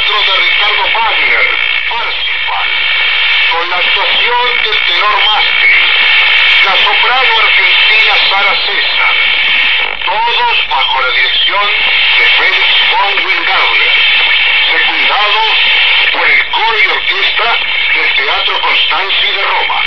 De Ricardo Fabier, Parsifal, con la actuación del tenor Mastri, la soprano argentina Sara César, todos bajo la dirección de Félix von Wingarler, secundados por el coro y orquesta del Teatro Constanzi de Roma.